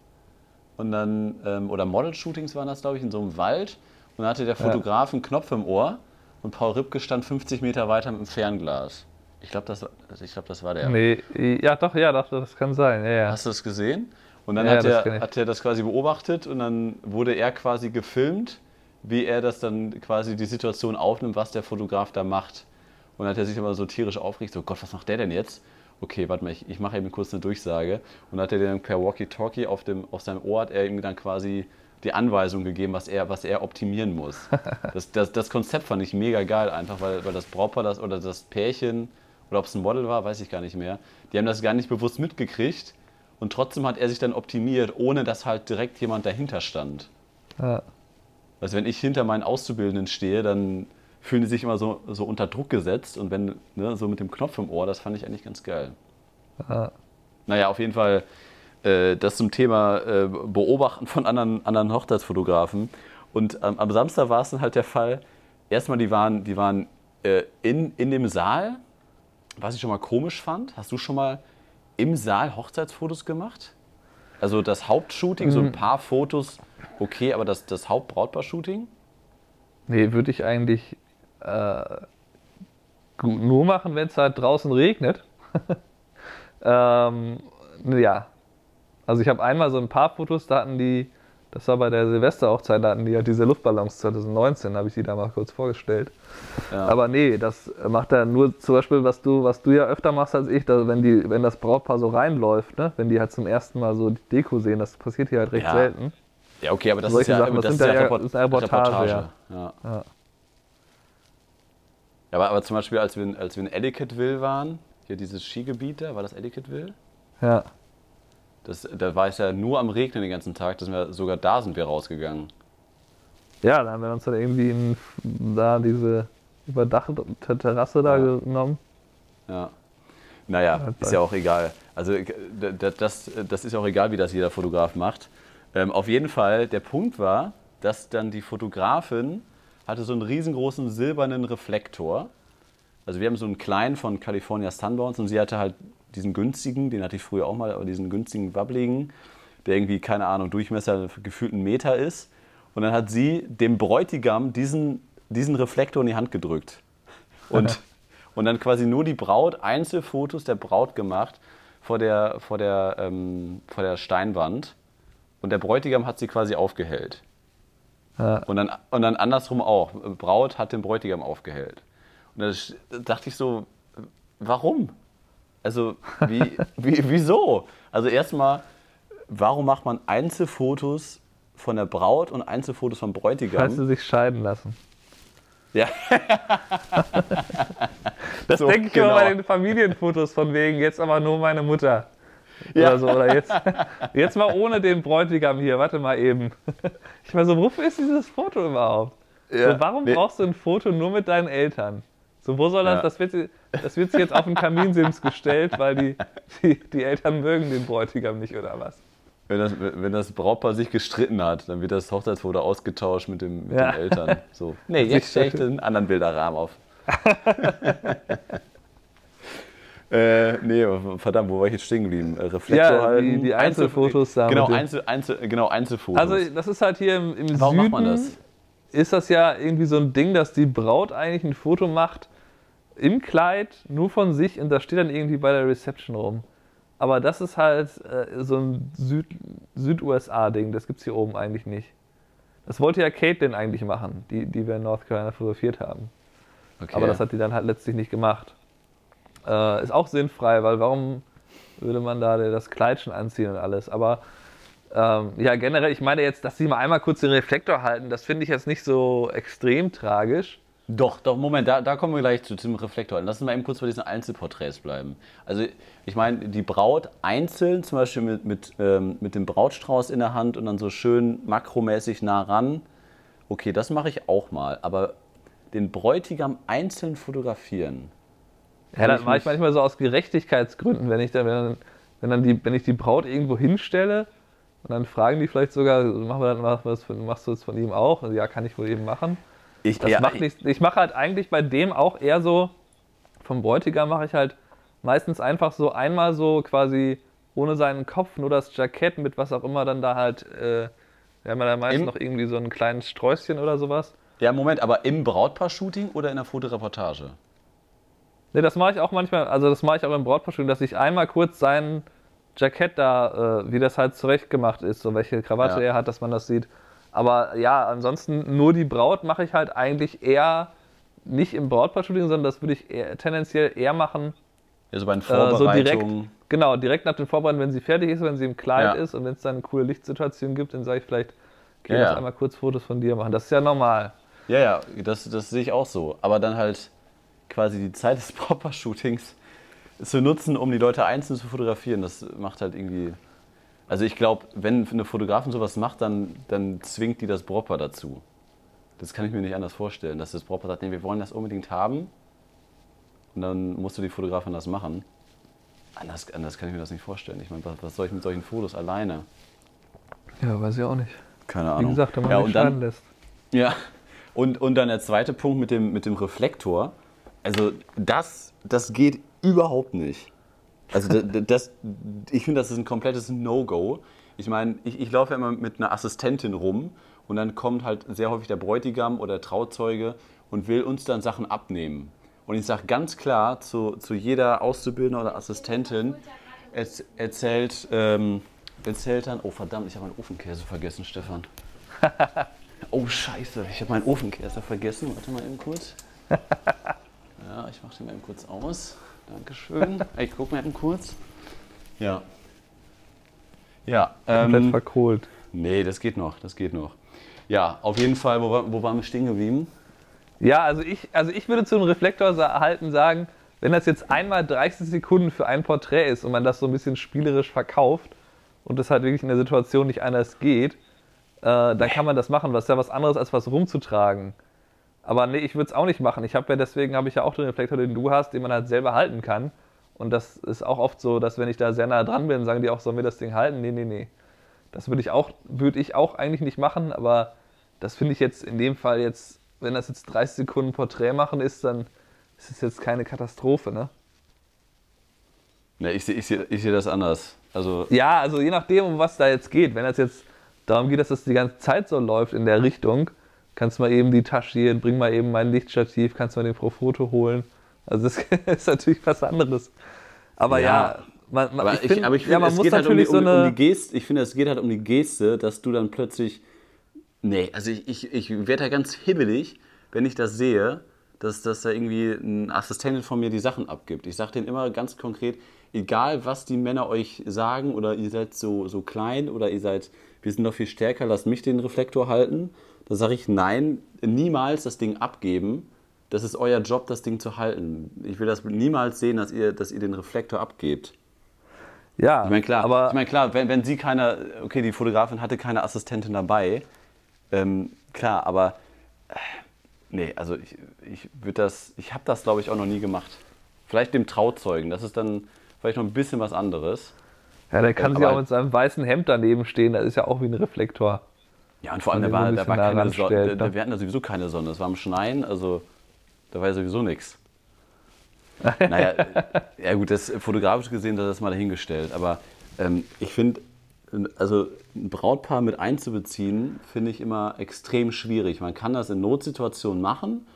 Speaker 1: und dann, ähm, oder Model-Shootings waren das, glaube ich, in so einem Wald. Und dann hatte der Fotograf einen Knopf im Ohr und Paul Ripke stand 50 Meter weiter mit dem Fernglas. Ich glaube, das, war- also ich glaub, das war der.
Speaker 2: Nee, ja, doch, ja, doch, das kann sein. Ja, ja.
Speaker 1: Hast du das gesehen? Und dann
Speaker 2: Ja,
Speaker 1: hat, er, hat er das quasi beobachtet und dann wurde er quasi gefilmt, wie er das dann quasi die Situation aufnimmt, was der Fotograf da macht. Und dann hat er sich immer so tierisch aufgeregt, so Gott, was macht der denn jetzt? Okay, warte mal, ich, ich mache eben kurz eine Durchsage. Und dann hat er dann per Walkie-Talkie auf, dem, auf seinem Ohr hat er ihm dann quasi die Anweisung gegeben, was er, was er optimieren muss. Das, das, das Konzept fand ich mega geil einfach, weil, weil das Brautpaar das, oder das Pärchen oder ob es ein Model war, weiß ich gar nicht mehr. Die haben das gar nicht bewusst mitgekriegt und trotzdem hat er sich dann optimiert, ohne dass halt direkt jemand dahinter stand.
Speaker 2: Ja.
Speaker 1: Also wenn ich hinter meinen Auszubildenden stehe, dann fühlen die sich immer so, so unter Druck gesetzt und wenn, ne, so mit dem Knopf im Ohr, das fand ich eigentlich ganz geil.
Speaker 2: Ja.
Speaker 1: Naja, auf jeden Fall das zum Thema äh, Beobachten von anderen, anderen Hochzeitsfotografen. Und ähm, am Samstag war es dann halt der Fall, erstmal, die waren, die waren äh, in, in dem Saal, was ich schon mal komisch fand. Hast du schon mal im Saal Hochzeitsfotos gemacht? Also das Hauptshooting, so ein paar Fotos, okay, aber das, das Hauptbrautpaar-Shooting?
Speaker 2: Nee, würde ich eigentlich äh, nur machen, wenn es halt draußen regnet. ähm, ja. Also ich habe einmal so ein paar Fotos, da hatten die, das war bei der Silvesterhochzeit, da hatten die ja diese Luftballons 2019, habe ich sie da mal kurz vorgestellt.
Speaker 1: Ja.
Speaker 2: Aber nee, das macht er nur zum Beispiel, was du, was du ja öfter machst als ich, dass wenn, die, wenn das Brautpaar so reinläuft, ne? wenn die halt zum ersten Mal so die Deko sehen, das passiert hier halt recht
Speaker 1: Ja.
Speaker 2: selten.
Speaker 1: Ja, okay, aber das
Speaker 2: Solche
Speaker 1: ist ja,
Speaker 2: Sachen, das
Speaker 1: das ist ja
Speaker 2: ja-
Speaker 1: Report
Speaker 2: eine Reportage, ja.
Speaker 1: Ja. Aber, aber zum Beispiel, als wir, in- als wir in Etiquetteville waren, hier dieses Skigebiet da, war das Etiquetteville?
Speaker 2: Ja.
Speaker 1: Das, da war es ja nur am Regnen den ganzen Tag, dass wir, sogar da sind wir rausgegangen.
Speaker 2: Ja, da haben wir uns dann irgendwie in, da diese überdachte Terrasse da
Speaker 1: Ja.
Speaker 2: genommen.
Speaker 1: Ja. Naja,
Speaker 2: Ja,
Speaker 1: ist ja auch egal. Also äh, das, das ist auch egal, wie das jeder Fotograf macht. Ähm, auf jeden Fall, der Punkt war, dass dann die Fotografin hatte so einen riesengroßen silbernen Reflektor. Also wir haben so einen kleinen von California Sunbounce und sie hatte halt diesen günstigen, den hatte ich früher auch mal, aber diesen günstigen wabbligen, der irgendwie, keine Ahnung, Durchmesser gefühlt einen Meter ist. Und dann hat sie dem Bräutigam diesen, diesen Reflektor in die Hand gedrückt. Und, und dann quasi nur die Braut, Einzelfotos der Braut gemacht vor der, vor der, ähm, vor der Steinwand. Und der Bräutigam hat sie quasi aufgehellt.
Speaker 2: Ja.
Speaker 1: Und dann, und dann andersrum auch. Braut hat den Bräutigam aufgehellt. Und da dachte ich so, warum? Also, wie, wie, wieso? Also erstmal, warum macht man Einzelfotos von der Braut und Einzelfotos vom Bräutigam?
Speaker 2: Falls sie sich scheiden lassen.
Speaker 1: ja,
Speaker 2: Das
Speaker 1: So,
Speaker 2: denke ich
Speaker 1: genau.
Speaker 2: immer bei den Familienfotos von wegen, jetzt aber nur meine Mutter.
Speaker 1: Ja.
Speaker 2: Oder so. Oder jetzt, jetzt mal ohne den Bräutigam hier, warte mal eben. Ich meine, so, wofür ist dieses Foto überhaupt?
Speaker 1: Ja.
Speaker 2: So, warum
Speaker 1: Nee.
Speaker 2: brauchst du ein Foto nur mit deinen Eltern? So, wo soll das,
Speaker 1: Ja.
Speaker 2: das wird, das wird jetzt auf den Kaminsims gestellt, weil die, die, die Eltern mögen den Bräutigam nicht oder was?
Speaker 1: Wenn das, wenn das Brautpaar sich gestritten hat, dann wird das Hochzeitsfoto ausgetauscht mit, dem, mit
Speaker 2: Ja.
Speaker 1: den Eltern. So. Nee, jetzt stelle ich den anderen Bilderrahmen auf. äh, nee, verdammt, wo war ich jetzt stehen geblieben? Äh, Reflektor
Speaker 2: Ja, die-
Speaker 1: halten.
Speaker 2: die Einzelfotos da
Speaker 1: Genau, Einzel, Einzel, genau, Einzelfotos.
Speaker 2: Also das ist halt hier im, im
Speaker 1: Warum
Speaker 2: Süden,
Speaker 1: macht man das?
Speaker 2: ist das ja irgendwie so ein Ding, dass die Braut eigentlich ein Foto macht im Kleid, nur von sich und das steht dann irgendwie bei der Reception rum. Aber das ist halt äh, so ein Süd- Süd-USA-Ding, das gibt es hier oben eigentlich nicht. Das wollte ja Caitlin eigentlich machen, die, die wir in North Carolina fotografiert haben.
Speaker 1: Okay.
Speaker 2: Aber das hat die dann halt letztlich nicht gemacht. Äh, ist auch sinnfrei, weil warum würde man da das Kleid schon anziehen und alles? Aber ähm, ja, generell, ich meine jetzt, dass sie mal einmal kurz den Reflektor halten, das finde ich jetzt nicht so extrem tragisch.
Speaker 1: Doch, doch, Moment, da, da kommen wir gleich zu zum Reflektor. Lass uns mal eben kurz bei diesen Einzelporträts bleiben. Also, ich meine, die Braut einzeln, zum Beispiel mit, mit, ähm, mit dem Brautstrauß in der Hand und dann so schön makromäßig nah ran. Okay, das mache ich auch mal. Aber den Bräutigam einzeln fotografieren.
Speaker 2: Ja, das
Speaker 1: ich
Speaker 2: mache ich manchmal so aus Gerechtigkeitsgründen, wenn ich dann, wenn, dann- wenn, dann die, wenn ich die Braut irgendwo hinstelle und dann fragen die vielleicht sogar, machen wir dann was, machst du das von ihm auch? Und ja, kann ich wohl eben machen.
Speaker 1: Ich,
Speaker 2: Das macht nichts. Ich mache halt eigentlich bei dem auch eher so, vom Bräutigam mache ich halt meistens einfach so einmal so quasi ohne seinen Kopf, nur das Jackett mit was auch immer dann da halt, äh, wir haben ja dann meistens noch irgendwie so ein kleines Sträußchen oder sowas.
Speaker 1: Ja, Moment, aber im Brautpaar-Shooting oder in der Fotoreportage?
Speaker 2: Ne, das mache ich auch manchmal, also das mache ich auch im Brautpaarschulung, dass ich einmal kurz sein Jackett da, äh, wie das halt zurechtgemacht ist, so welche Krawatte
Speaker 1: Ja.
Speaker 2: er hat, dass man das sieht. Aber ja, ansonsten nur die Braut mache ich halt eigentlich eher nicht im Brautpaarshooting, sondern das würde ich eher, tendenziell eher machen,
Speaker 1: Ja, so bei den
Speaker 2: äh, so direkt,
Speaker 1: Vorbereitungen.
Speaker 2: genau, direkt nach den Vorbereitungen, wenn sie fertig ist, wenn sie im Kleid
Speaker 1: Ja.
Speaker 2: ist und wenn es dann eine coole Lichtsituation gibt, dann sage ich vielleicht, okay,
Speaker 1: Ja, ja.
Speaker 2: einmal kurz Fotos von dir machen. Das ist ja normal.
Speaker 1: Ja, ja, das, das sehe ich auch so. Aber dann halt quasi die Zeit des Proper-Shootings zu nutzen, um die Leute einzeln zu fotografieren, das macht halt irgendwie. Also ich glaube, wenn eine Fotografin sowas macht, dann, dann zwingt die das Proper dazu. Das kann ich mir nicht anders vorstellen, dass das Proper sagt, nee, wir wollen das unbedingt haben. Und dann musst du die Fotografin das machen. Anders, anders kann ich mir das nicht vorstellen. Ich meine, was, was soll ich mit solchen Fotos alleine?
Speaker 2: Ja, weiß ich auch nicht.
Speaker 1: Keine
Speaker 2: Wie
Speaker 1: Ahnung.
Speaker 2: gesagt, wenn man
Speaker 1: ja, und dann,
Speaker 2: lässt.
Speaker 1: Ja, und, und dann der zweite Punkt mit dem, mit dem Reflektor. Also das, das geht überhaupt nicht. Also das, ich finde, das ist ein komplettes No-Go. Ich meine, ich, ich laufe ja immer mit einer Assistentin rum und dann kommt halt sehr häufig der Bräutigam oder der Trauzeuge und will uns dann Sachen abnehmen. Und ich sage ganz klar zu, zu jeder Auszubildende oder Assistentin, erz- erzählt, ähm, erzählt dann, oh verdammt, ich habe meinen Ofenkäse vergessen, Stefan. Oh Scheiße, ich habe meinen Ofenkäse vergessen. Warte mal eben kurz. Ja, ich mache den mal eben kurz aus. Dankeschön. Ich gucke mal eben kurz. Ja. Ja,
Speaker 2: Komplett
Speaker 1: ähm,
Speaker 2: verkohlt.
Speaker 1: nee, das geht noch, das geht noch. Ja, auf jeden Fall, wo, wo waren wir stehen geblieben?
Speaker 2: Ja, also ich, also ich würde zum Reflektor sa- halten sagen, wenn das jetzt einmal 30 Sekunden für ein Porträt ist und man das so ein bisschen spielerisch verkauft und das halt wirklich in der Situation nicht anders geht, äh, dann kann man das machen. Was ist ja was anderes, als was rumzutragen. Aber nee, ich würde es auch nicht machen. Ich habe ja deswegen habe ich ja auch den Reflektor, den du hast, den man halt selber halten kann. Und das ist auch oft so, dass wenn ich da sehr nah dran bin, sagen die auch, sollen wir das Ding halten? Nee, nee, nee. Das würde ich auch, würde ich auch eigentlich nicht machen, aber das finde ich jetzt in dem Fall jetzt, wenn das jetzt 30 Sekunden Porträt machen ist, dann ist es jetzt keine Katastrophe, ne?
Speaker 1: Ne, ich sehe ich seh, ich seh das anders. Also,
Speaker 2: Ja, also je nachdem, um was da jetzt geht. Wenn das jetzt darum geht, dass das die ganze Zeit so läuft in der Richtung, kannst du mal eben die Tasche hier, bring mal eben mein Lichtstativ, kannst du mal den pro Foto holen. Also das ist natürlich was anderes. Aber ja,
Speaker 1: Ja.
Speaker 2: man, man,
Speaker 1: aber
Speaker 2: ich
Speaker 1: ich,
Speaker 2: finde,
Speaker 1: aber ich
Speaker 2: ja,
Speaker 1: finde,
Speaker 2: man
Speaker 1: es
Speaker 2: muss
Speaker 1: halt um die,
Speaker 2: natürlich so eine...
Speaker 1: Geste. Ich finde, es geht halt um die Geste, dass du dann plötzlich. Nee, also ich, ich, ich werde da ganz hibbelig, wenn ich das sehe, dass, dass da irgendwie ein Assistentin von mir die Sachen abgibt. Ich sage denen immer ganz konkret, egal was die Männer euch sagen oder ihr seid so, so klein oder ihr seid, wir sind noch viel stärker, lasst mich den Reflektor halten. Da sage ich nein, niemals das Ding abgeben. Das ist euer Job, das Ding zu halten. Ich will das niemals sehen, dass ihr, dass ihr den Reflektor abgebt.
Speaker 2: ja,
Speaker 1: Ich meine, klar,
Speaker 2: aber
Speaker 1: ich meine, klar wenn, wenn sie keine, okay, die Fotografin hatte keine Assistentin dabei, ähm, klar, aber äh, nee, also ich, ich würde das, ich habe das glaube ich auch noch nie gemacht. Vielleicht dem Trauzeugen. Das ist dann vielleicht noch ein bisschen was anderes.
Speaker 2: Ja, der kann
Speaker 1: Ja,
Speaker 2: sich
Speaker 1: aber
Speaker 2: auch mit seinem weißen Hemd daneben stehen, das ist ja auch wie ein Reflektor.
Speaker 1: Ja, und vor allem, da war, da war keine Sonne. Da,
Speaker 2: ne?
Speaker 1: wir hatten da sowieso keine Sonne. Es war am Schneien, also da war ja sowieso nichts. Naja, ja gut, das fotografisch gesehen, das ist mal dahingestellt. Aber ähm, ich finde, also ein Brautpaar mit einzubeziehen, finde ich immer extrem schwierig. Man kann das in Notsituationen machen,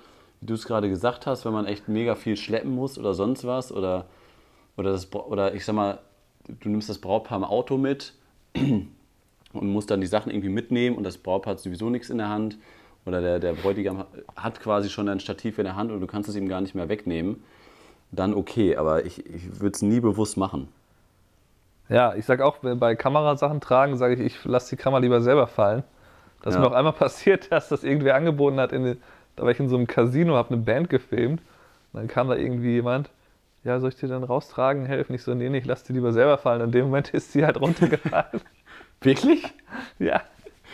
Speaker 1: wie du es gerade gesagt hast, wenn man echt mega viel schleppen muss oder sonst was. Oder, oder, das, oder ich sag mal, du nimmst das Brautpaar im Auto mit und musst dann die Sachen irgendwie mitnehmen und das Brautpaar hat sowieso nichts in der Hand. Oder der, der Bräutigam hat quasi schon ein Stativ in der Hand und du kannst es ihm gar nicht mehr wegnehmen. Dann okay, aber ich, ich würde es nie bewusst machen.
Speaker 2: Ja, ich sag auch, bei Kamerasachen tragen, sage ich, ich lasse die Kamera lieber selber fallen. Das ist
Speaker 1: Ja.
Speaker 2: mir auch einmal passiert, dass das irgendwer angeboten hat. In, da war ich in so einem Casino, habe eine Band gefilmt. Und dann kam da irgendwie jemand, ja, soll ich dir dann raustragen, helfen? Ich so, nee, nee, ich lass die lieber selber fallen. Und in dem Moment ist sie halt runtergefallen.
Speaker 1: Wirklich?
Speaker 2: ja,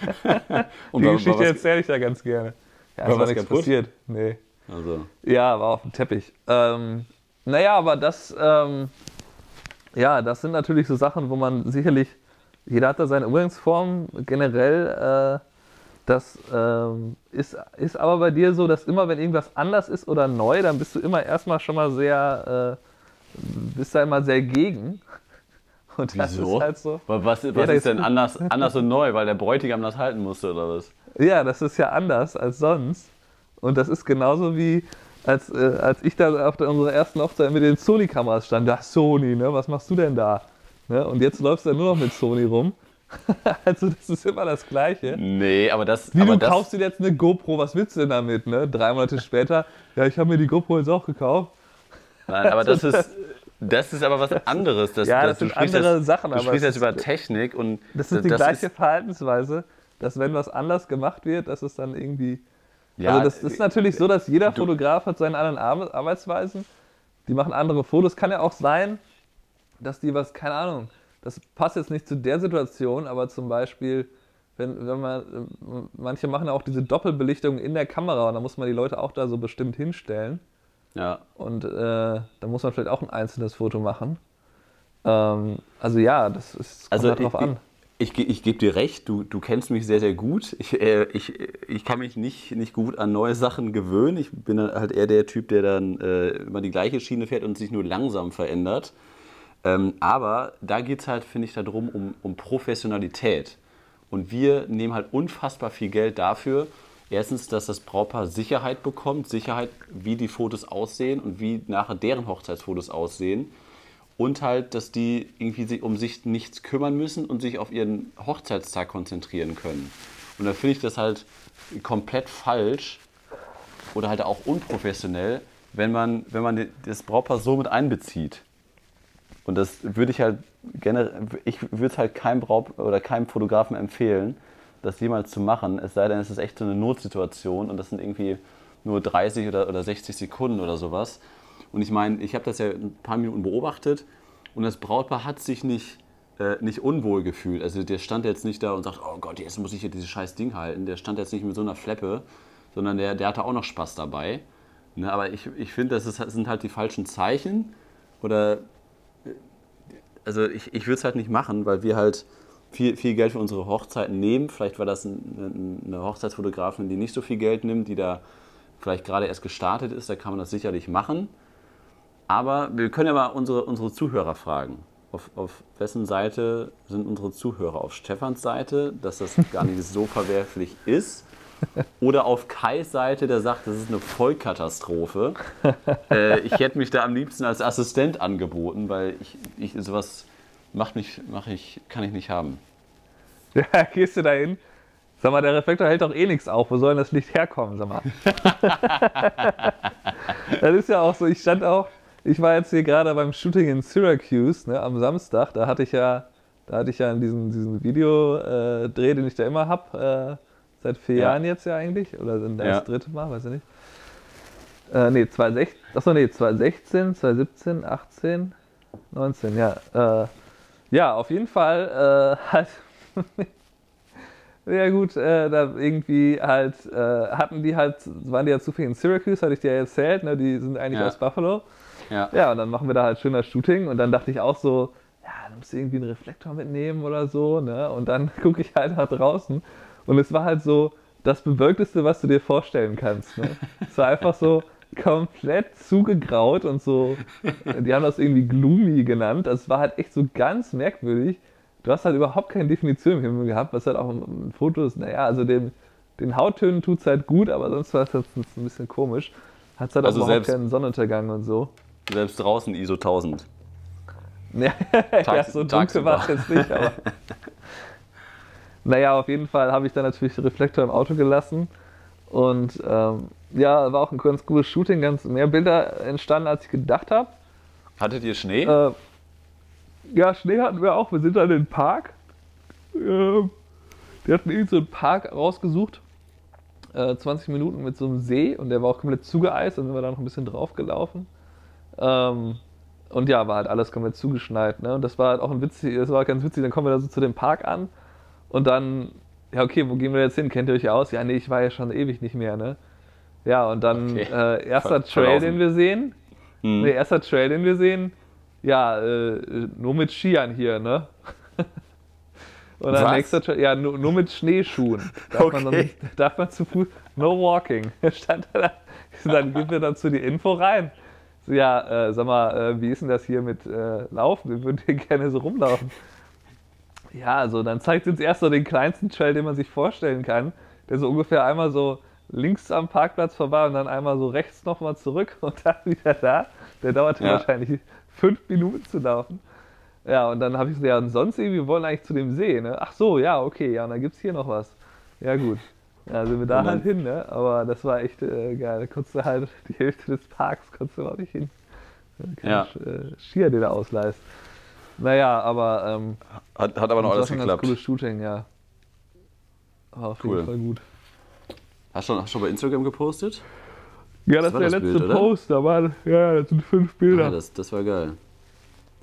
Speaker 1: Und
Speaker 2: die Geschichte erzähle ich da ganz gerne. Ja,
Speaker 1: War
Speaker 2: war
Speaker 1: was
Speaker 2: nichts
Speaker 1: kaputt?
Speaker 2: passiert. Nee.
Speaker 1: Also,
Speaker 2: Ja, war auf dem Teppich. Ähm, naja, aber das, ähm, ja, das sind natürlich so Sachen, wo man sicherlich, jeder hat da seine Umgangsform generell. Äh, das ähm, ist, ist aber bei dir so, dass immer, wenn irgendwas anders ist oder neu, dann bist du immer erstmal schon mal sehr, äh, bist da immer sehr gegen. Und das
Speaker 1: wieso?
Speaker 2: ist halt so.
Speaker 1: was, was
Speaker 2: das-
Speaker 1: ist denn anders, anders und neu, weil der Bräutigam das halten musste oder was?
Speaker 2: Ja, das ist ja anders als sonst. Und das ist genauso wie, als, äh, als ich da auf der, unserer ersten Hochzeit mit den Sony-Kameras stand. Da, Sony, ne? Was machst du denn da? Ne? Und jetzt läufst du ja nur noch mit Sony rum. also, das ist immer das Gleiche.
Speaker 1: Nee, aber das.
Speaker 2: Wie,
Speaker 1: aber
Speaker 2: du
Speaker 1: das,
Speaker 2: kaufst dir jetzt eine GoPro, was willst du denn damit, ne? Drei Monate später, ja, ich habe mir die GoPro jetzt auch gekauft.
Speaker 1: Nein, aber das ist. Das ist aber was anderes. Das,
Speaker 2: Ja, das
Speaker 1: du
Speaker 2: sind andere
Speaker 1: jetzt,
Speaker 2: Sachen,
Speaker 1: Du sprichst jetzt
Speaker 2: ist-
Speaker 1: über Technik und.
Speaker 2: Das ist die gleiche Verhaltensweise, dass wenn was anders gemacht wird, dass es dann irgendwie
Speaker 1: ja,
Speaker 2: also das ist natürlich so, dass jeder
Speaker 1: du-
Speaker 2: Fotograf hat seine anderen Ar- Arbeitsweisen. Die machen andere Fotos. Kann ja auch sein, dass die was, keine Ahnung, das passt jetzt nicht zu der Situation, aber zum Beispiel, wenn, wenn man, äh, manche machen ja auch diese Doppelbelichtung in der Kamera und da muss man die Leute auch da so bestimmt hinstellen.
Speaker 1: Ja.
Speaker 2: Und äh, da muss man vielleicht auch ein einzelnes Foto machen. Ähm, also ja, das ist, kommt
Speaker 1: Also
Speaker 2: halt drauf
Speaker 1: ich,
Speaker 2: an.
Speaker 1: Ich, ich, ich gebe dir recht, du, du kennst mich sehr, sehr gut. Ich, äh, ich, ich kann mich nicht, nicht gut an neue Sachen gewöhnen. Ich bin halt eher der Typ, der dann äh, immer die gleiche Schiene fährt und sich nur langsam verändert. Ähm, aber da geht es halt, finde ich, darum, um, um Professionalität. Und wir nehmen halt unfassbar viel Geld dafür. Erstens, dass das Brautpaar Sicherheit bekommt, Sicherheit, wie die Fotos aussehen und wie nachher deren Hochzeitsfotos aussehen. Und halt, dass die irgendwie sich um sich nichts kümmern müssen und sich auf ihren Hochzeitstag konzentrieren können. Und da finde ich das halt komplett falsch oder halt auch unprofessionell, wenn man, wenn man das Brautpaar so mit einbezieht. Und das würde ich halt generell, ich würde es halt keinem Braut oder keinem Fotografen empfehlen, das jemals zu machen. Es sei denn, es ist echt so eine Notsituation und das sind irgendwie nur 30 oder, oder 60 Sekunden oder sowas. Und ich meine, ich habe das ja ein paar Minuten beobachtet und das Brautpaar hat sich nicht, äh, nicht unwohl gefühlt. Also der stand jetzt nicht da und sagt, oh Gott, jetzt muss ich hier dieses scheiß Ding halten. Der stand jetzt nicht mit so einer Fleppe, sondern der, der hatte auch noch Spaß dabei. Ne, aber ich, ich finde, das, das sind halt die falschen Zeichen. Oder also ich, ich würde es halt nicht machen, weil wir halt viel, viel Geld für unsere Hochzeiten nehmen. Vielleicht war das ein, eine Hochzeitsfotografin, die nicht so viel Geld nimmt, die da vielleicht gerade erst gestartet ist, da kann man das sicherlich machen. Aber wir können ja mal unsere, unsere Zuhörer fragen. Auf, auf wessen Seite sind unsere Zuhörer? Auf Stefans Seite, dass das gar nicht so verwerflich ist? Oder auf Kais Seite, der sagt, das ist eine Vollkatastrophe. äh, ich hätte mich da am liebsten als Assistent angeboten, weil ich, ich sowas macht mich, mach ich, kann ich nicht haben.
Speaker 2: Ja, gehst du da hin? Sag mal, der Reflektor hält doch eh nichts auf. Wo soll denn das Licht herkommen? Sag mal. das ist ja auch so. Ich stand auch, ich war jetzt hier gerade beim Shooting in Syracuse ne, am Samstag. Da hatte ich ja, da hatte ich ja diesen, diesen Videodreh, den ich da immer habe. Äh, seit vier
Speaker 1: Ja.
Speaker 2: Jahren jetzt ja eigentlich. Oder sind das
Speaker 1: Ja.
Speaker 2: dritte Mal, weiß ich nicht. Äh, nee, 2016, achso, nee, 2016, 2017, 18, 19, ja. Äh, ja, auf jeden Fall äh, halt. ja, gut, äh, da irgendwie halt, äh, hatten die halt, waren die ja zufällig in Syracuse, hatte ich dir ja erzählt, ne? die sind eigentlich
Speaker 1: Ja.
Speaker 2: aus Buffalo.
Speaker 1: Ja.
Speaker 2: Ja, und dann machen wir da halt schön das Shooting und dann dachte ich auch so, ja, dann musst du irgendwie einen Reflektor mitnehmen oder so, ne? Und dann gucke ich halt nach draußen und es war halt so das Bewölkteste, was du dir vorstellen kannst. Ne? Es war einfach so komplett zugegraut und so, die haben das irgendwie gloomy genannt. Das war halt echt so ganz merkwürdig. Du hast halt überhaupt keine Definition im Himmel gehabt, was halt auch in Fotos, naja, also den, den Hauttönen tut es halt gut, aber sonst war es jetzt ein bisschen komisch. Hat halt
Speaker 1: Also
Speaker 2: auch überhaupt keinen Sonnenuntergang und so.
Speaker 1: Selbst draußen ISO 1000.
Speaker 2: Ja, ja so dunkel war es jetzt nicht, aber. naja, auf jeden Fall habe ich dann natürlich den Reflektor im Auto gelassen. Und ähm, ja, war auch ein ganz cooles Shooting, ganz mehr Bilder entstanden, als ich gedacht habe.
Speaker 1: Hattet ihr Schnee?
Speaker 2: Äh, ja, Schnee hatten wir auch. Wir sind dann in den Park. Ähm, die hatten irgend so einen Park rausgesucht. Äh, 20 Minuten mit so einem See und der war auch komplett zugeeist und sind wir da noch ein bisschen drauf gelaufen. Ähm, und ja, war halt alles komplett zugeschneit. Ne? Und das war halt auch ein witzig, das war ganz witzig. Dann kommen wir da so zu dem Park an und dann, ja, okay, wo gehen wir jetzt hin? Kennt ihr euch aus? Ja, nee, ich war ja schon ewig nicht mehr, ne? Ja, und dann
Speaker 1: Okay.
Speaker 2: äh, erster
Speaker 1: Ver-
Speaker 2: Trail, den wir sehen.
Speaker 1: Hm.
Speaker 2: Nee, erster Trail, den wir sehen, ja, äh, nur mit Skiern hier, ne? Und dann nächster Trail, ja, nur, nur mit Schneeschuhen. Darf man,
Speaker 1: Okay.
Speaker 2: nicht, darf man zu Fuß, no walking. Stand da, dann gibt mir dazu die Info rein. So, ja, äh, sag mal, äh, wie ist denn das hier mit äh, Laufen? Wir würden hier gerne so rumlaufen. Ja, also dann zeigt uns erst so den kleinsten Trail, den man sich vorstellen kann, der so ungefähr einmal so links am Parkplatz vorbei und dann einmal so rechts nochmal zurück und dann wieder da. Der dauerte
Speaker 1: Ja.
Speaker 2: wahrscheinlich fünf Minuten zu laufen. Ja, und dann habe ich so, ja, und sonst irgendwie, wir wollen eigentlich zu dem See, ne? Ach so, ja, okay, ja, und dann gibt es hier noch was. Ja, gut. Ja, sind wir da halt hin, ne? Aber das war echt äh, geil. Da konntest du halt die Hälfte des Parks konntest du auch nicht hin. Kein
Speaker 1: Ja.
Speaker 2: Sch- äh, Skier, den du ausleihst. Naja, aber ähm,
Speaker 1: Hat, hat aber noch
Speaker 2: das
Speaker 1: alles
Speaker 2: war schon ein
Speaker 1: geklappt.
Speaker 2: ganz cooles Shooting, ja. War auf
Speaker 1: Cool.
Speaker 2: jeden Fall gut.
Speaker 1: Hast du schon, hast du schon bei Instagram gepostet?
Speaker 2: Ja, das,
Speaker 1: war
Speaker 2: ist
Speaker 1: das
Speaker 2: der letzte
Speaker 1: Bild?
Speaker 2: Post, da waren, ja, das sind fünf Bilder.
Speaker 1: Ja, das, das war geil.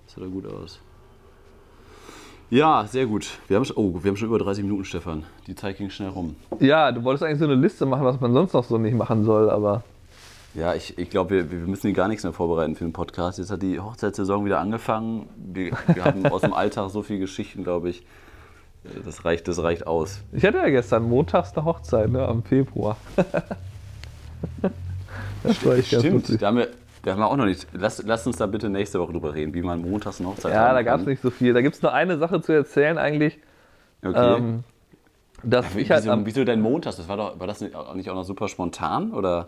Speaker 1: Das sah da gut aus. Ja, sehr gut. Wir haben, schon- oh, wir haben schon über 30 Minuten, Stefan. Die Zeit ging schnell rum.
Speaker 2: Ja, du wolltest eigentlich so eine Liste machen, was man sonst noch so nicht machen soll, aber
Speaker 1: Ja, ich, ich glaube, wir, wir müssen hier gar nichts mehr vorbereiten für den Podcast. Jetzt hat die Hochzeitssaison wieder angefangen. Wir, wir haben aus dem Alltag so viele Geschichten, glaube ich. Das reicht, das reicht aus.
Speaker 2: ich hatte ja gestern montags eine Hochzeit, ne, am Februar. das war echt ganz witzig.
Speaker 1: da haben, wir, da haben wir auch noch nicht. Lass, lass uns da bitte nächste Woche drüber reden, wie man montags eine Hochzeit
Speaker 2: Ja, da gab es nicht so viel. Da gibt es nur eine Sache zu erzählen eigentlich,
Speaker 1: Okay.
Speaker 2: ähm, dass
Speaker 1: Wie-
Speaker 2: ich halt
Speaker 1: wieso,
Speaker 2: am,
Speaker 1: wieso dein montags? Das war, doch, war das nicht auch nicht auch noch super spontan? Oder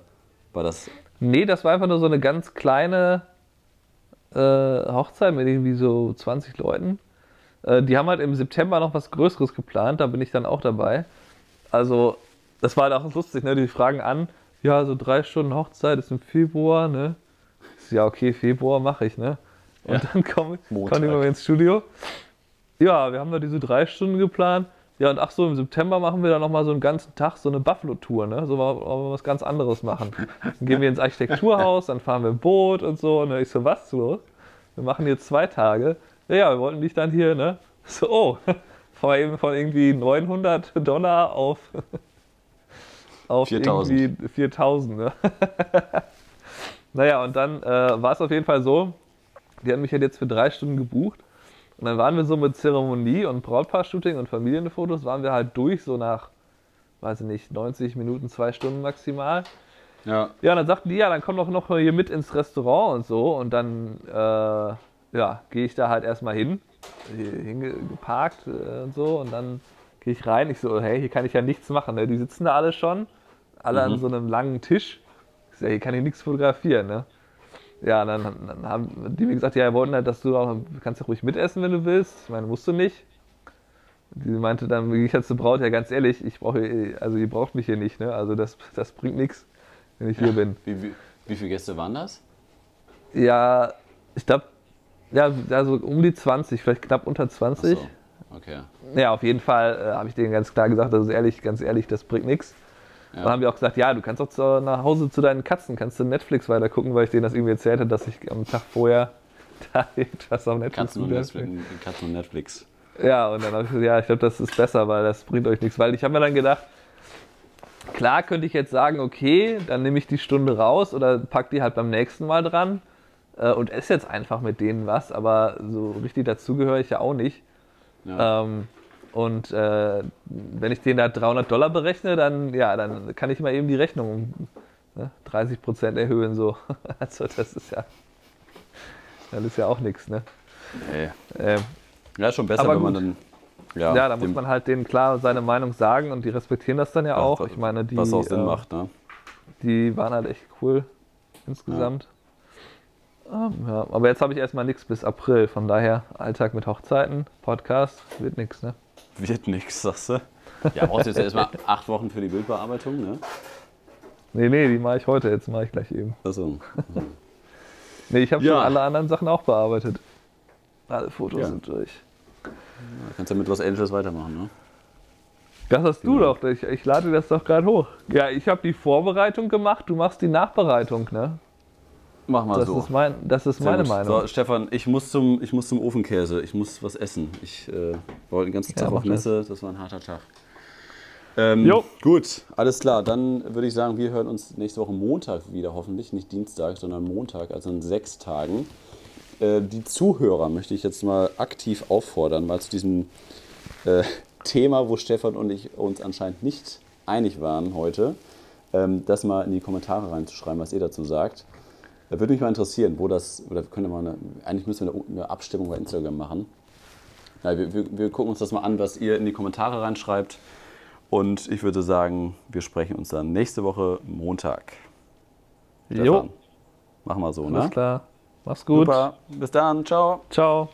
Speaker 1: war das.
Speaker 2: Nee, das war einfach nur so eine ganz kleine äh, Hochzeit mit irgendwie so 20 Leuten. Äh, die haben halt im September noch was Größeres geplant, da bin ich dann auch dabei. Also, das war halt auch lustig, ne? Die fragen an, ja, so drei Stunden Hochzeit ist im Februar, ne? Ja, okay, Februar mache ich, ne? Und
Speaker 1: Ja.
Speaker 2: dann komme
Speaker 1: Montag.
Speaker 2: komm ich mal ins Studio. Ja, wir haben da diese drei Stunden geplant. Ja, und ach so, im September machen wir dann nochmal so einen ganzen Tag so eine Buffalo-Tour, ne? So wollen wir was ganz anderes machen. Dann gehen wir ins Architekturhaus, dann fahren wir Boot und so. Und dann ich so, was los? Wir machen jetzt zwei Tage. Ja, ja, wir wollten dich dann hier, ne? So, oh, von, eben von irgendwie 900 Dollar auf, auf
Speaker 1: 4000.
Speaker 2: irgendwie 4000, ne? naja, und dann äh, war es auf jeden Fall so, die haben mich halt jetzt für drei Stunden gebucht. Und dann waren wir so mit Zeremonie und Brautpaar-Shooting und Familienfotos, waren wir halt durch, so nach, weiß ich nicht, 90 Minuten, zwei Stunden maximal.
Speaker 1: Ja.
Speaker 2: Ja, und dann sagten die, ja, dann komm doch noch hier mit ins Restaurant und so. Und dann, äh, ja, gehe ich da halt erstmal hin, hier hingeparkt äh, und so. Und dann gehe ich rein. Ich so, hey, hier kann ich ja nichts machen. Ne? Die sitzen da alle schon, alle an
Speaker 1: Mhm.
Speaker 2: so einem langen Tisch. Ich so, hier kann ich nichts fotografieren, ne? Ja, dann, dann haben die mir gesagt, ja, wir wollten halt, dass du auch, du kannst ja ruhig mitessen, wenn du willst. Ich meine, musst du nicht. Die meinte dann, wie ich jetzt zur Braut, ja, ganz ehrlich, ich brauche, also ihr braucht mich hier nicht, ne? Also das, das bringt nichts, wenn ich hier bin.
Speaker 1: Wie, wie, wie viele Gäste waren das?
Speaker 2: Ja, ich glaube, ja, also um die 20, vielleicht knapp unter 20.
Speaker 1: Ach so, Okay.
Speaker 2: Ja, auf jeden Fall äh, habe ich denen ganz klar gesagt, also ehrlich, ganz ehrlich, das bringt nichts.
Speaker 1: Ja.
Speaker 2: Dann haben wir auch gesagt, ja, du kannst auch zu, nach Hause zu deinen Katzen, kannst du Netflix weiter gucken, weil ich denen das irgendwie erzählt habe, dass ich am Tag vorher da etwas auf Netflix
Speaker 1: Katzen und. Netflix, Katzen und Netflix.
Speaker 2: Ja, und dann habe ich gesagt, ja, ich glaube, das ist besser, weil das bringt euch nichts. Weil ich habe mir dann gedacht, klar könnte ich jetzt sagen, okay, dann nehme ich die Stunde raus oder pack die halt beim nächsten Mal dran. äh, und esse jetzt einfach mit denen was, aber so richtig dazugehöre ich ja auch nicht.
Speaker 1: Ja.
Speaker 2: Ähm, und äh, wenn ich denen da 300 Dollar berechne, dann, ja, dann kann ich mal eben die Rechnung um ne, 30 Prozent erhöhen. So. Also das ist ja, das ist ja auch nichts. Ne?
Speaker 1: Nee.
Speaker 2: Ähm,
Speaker 1: Ja, schon besser, wenn man dann. Ja,
Speaker 2: ja, da muss man halt denen klar seine Meinung sagen und die respektieren das dann ja auch.
Speaker 1: was-
Speaker 2: Ich meine, die,
Speaker 1: was auch Sinn
Speaker 2: äh,
Speaker 1: macht, ne?
Speaker 2: die waren halt echt cool insgesamt. Ähm, ja, aber jetzt habe ich erstmal nichts bis April, von daher Alltag mit Hochzeiten, Podcast, wird nichts, ne?
Speaker 1: Wird nix, sagst du? Ja, brauchst du jetzt erstmal acht Wochen für die Bildbearbeitung, ne?
Speaker 2: Nee, nee, die mache ich heute, jetzt mache ich gleich eben.
Speaker 1: Achso.
Speaker 2: Nee, ich habe
Speaker 1: Ja.
Speaker 2: schon alle anderen Sachen auch bearbeitet. Alle Fotos
Speaker 1: Ja.
Speaker 2: sind durch.
Speaker 1: Kannst ja mit Los Angeles weitermachen, ne?
Speaker 2: Das hast du
Speaker 1: Genau.
Speaker 2: doch, ich, ich lade das doch gerade hoch. Ja, ich habe die Vorbereitung gemacht, du machst die Nachbereitung, ne?
Speaker 1: Mach mal
Speaker 2: Das
Speaker 1: so.
Speaker 2: ist, mein, das ist
Speaker 1: Sehr
Speaker 2: meine
Speaker 1: gut.
Speaker 2: Meinung.
Speaker 1: So, Stefan, ich muss zum, ich muss zum Ofenkäse. Ich muss was essen. Ich äh, wollte den ganzen
Speaker 2: Ja,
Speaker 1: Tag auf Messe. Das war ein harter Tag. Ähm,
Speaker 2: Jo.
Speaker 1: Gut, alles klar. Dann würde ich sagen, wir hören uns nächste Woche Montag wieder, hoffentlich. Nicht Dienstag, sondern Montag, also in sechs Tagen. Äh, die Zuhörer möchte ich jetzt mal aktiv auffordern, mal zu diesem äh, Thema, wo Stefan und ich uns anscheinend nicht einig waren heute, ähm, das mal in die Kommentare reinzuschreiben, was ihr dazu sagt. Da würde mich mal interessieren, wo das, oder könnte man, eigentlich müssen wir eine, eine Abstimmung bei Instagram machen. Ja, wir, wir, wir gucken uns das mal an, was ihr in die Kommentare reinschreibt. Und ich würde sagen, wir sprechen uns dann nächste Woche Montag.
Speaker 2: Jo,
Speaker 1: Stefan, Machen wir so,
Speaker 2: alles
Speaker 1: ne?
Speaker 2: klar. Mach's gut.
Speaker 1: Super. Bis dann. Ciao.
Speaker 2: Ciao.